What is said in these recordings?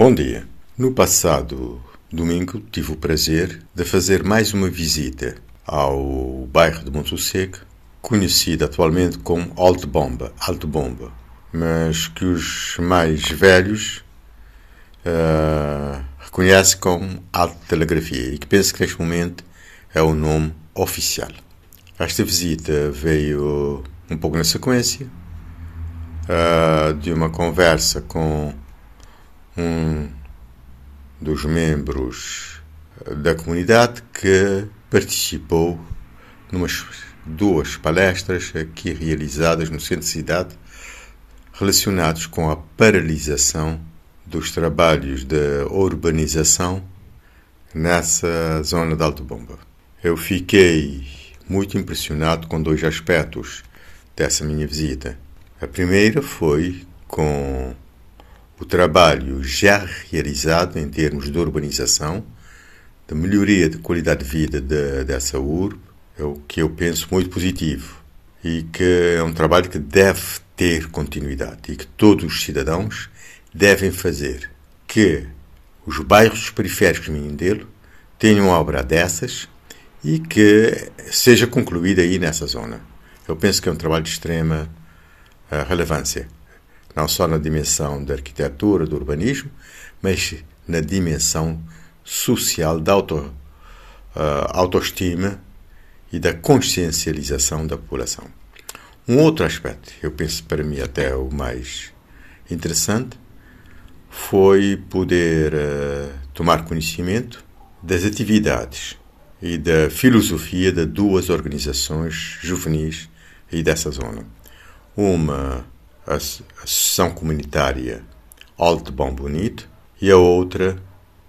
Bom dia. No passado domingo tive o prazer de fazer mais uma visita ao bairro de Monte conhecido atualmente como Alto Bomba, Alto Bomba, mas que os mais velhos uh, reconhecem como Alto Telegrafia e que penso que neste momento é o nome oficial. Esta visita veio um pouco na sequência uh, de uma conversa com um dos membros da comunidade que participou numas duas palestras aqui realizadas no centro de cidade relacionados com a paralisação dos trabalhos de urbanização nessa zona de Alto Bomba. Eu fiquei muito impressionado com dois aspectos dessa minha visita. A primeira foi com o trabalho já realizado em termos de urbanização, de melhoria de qualidade de vida de, dessa urbe, é o que eu penso muito positivo e que é um trabalho que deve ter continuidade e que todos os cidadãos devem fazer. Que os bairros periféricos de Mindelo tenham obra dessas e que seja concluída aí nessa zona. Eu penso que é um trabalho de extrema uh, relevância, não só na dimensão da arquitetura, do urbanismo, mas na dimensão social da auto, uh, autoestima e da consciencialização da população. Um outro aspecto, eu penso para mim até o mais interessante, foi poder uh, tomar conhecimento das atividades e da filosofia de duas organizações juvenis e dessa zona. Uma, a Associação Comunitária Alto Bom Bonito, e a outra,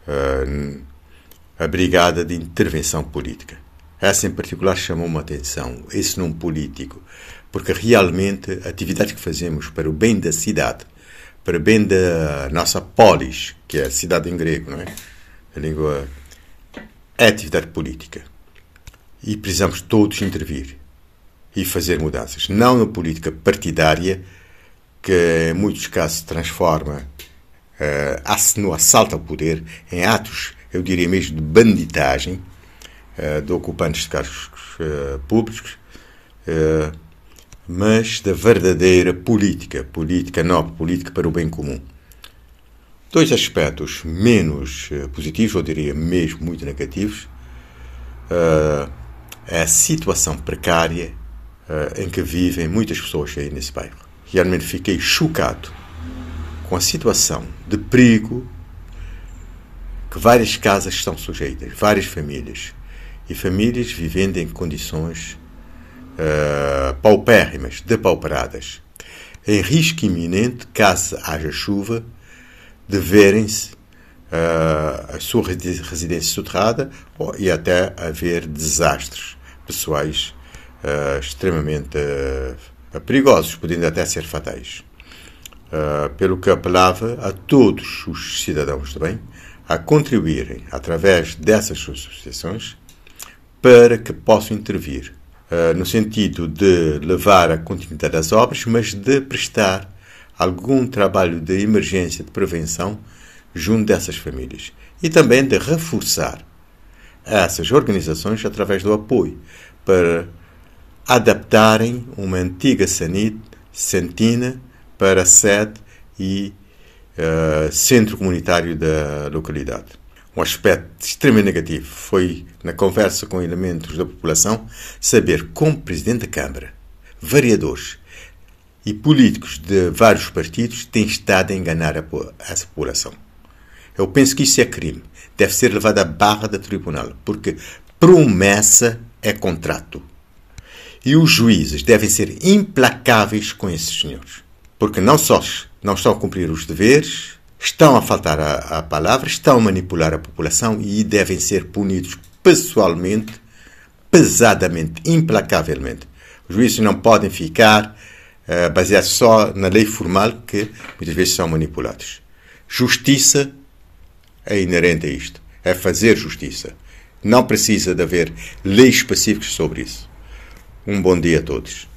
a, a Brigada de Intervenção Política. Essa em particular chamou-me a atenção, esse nome político, porque realmente atividades que fazemos para o bem da cidade, para o bem da nossa polis, que é a cidade em grego, não é? A língua é atividade política. E precisamos todos intervir e fazer mudanças. Não na política partidária, que em muitos casos transforma uh, no assalto ao poder em atos, eu diria mesmo, de banditagem uh, de ocupantes de cargos uh, públicos, uh, mas da verdadeira política, política nobre, política para o bem comum. Dois aspectos menos positivos, eu diria mesmo muito negativos, é a situação precária em que vivem muitas pessoas aí nesse bairro. Realmente fiquei chocado com a situação de perigo que várias casas estão sujeitas, várias famílias, e famílias vivendo em condições uh, paupérrimas, depauperadas, em risco iminente, caso haja chuva, de verem-se uh, a sua residência soterrada e até haver desastres pessoais uh, extremamente uh, perigosos, podendo até ser fatais. pelo que apelava a todos os cidadãos também a contribuírem através dessas associações para que possam intervir no sentido de levar a continuidade das obras, mas de prestar algum trabalho de emergência, de prevenção, junto dessas famílias. E também de reforçar essas organizações através do apoio para adaptarem uma antiga sanit, Santina para sede e uh, centro comunitário da localidade. Um aspecto extremamente negativo foi, na conversa com elementos da população, saber como Presidente da Câmara, vereadores e políticos de vários partidos têm estado a enganar a, essa população. Eu penso que isso é crime. Deve ser levado à barra do tribunal, porque promessa é contrato. E os juízes devem ser implacáveis com esses senhores, porque não só não estão a cumprir os deveres, estão a faltar a palavra, estão a manipular a população e devem ser punidos pessoalmente, pesadamente, implacavelmente. Os juízes não podem ficar uh, baseado só na lei formal que muitas vezes são manipulados. Justiça é inerente a isto. É fazer justiça. Não precisa de haver leis específicas sobre isso. Um bom dia a todos.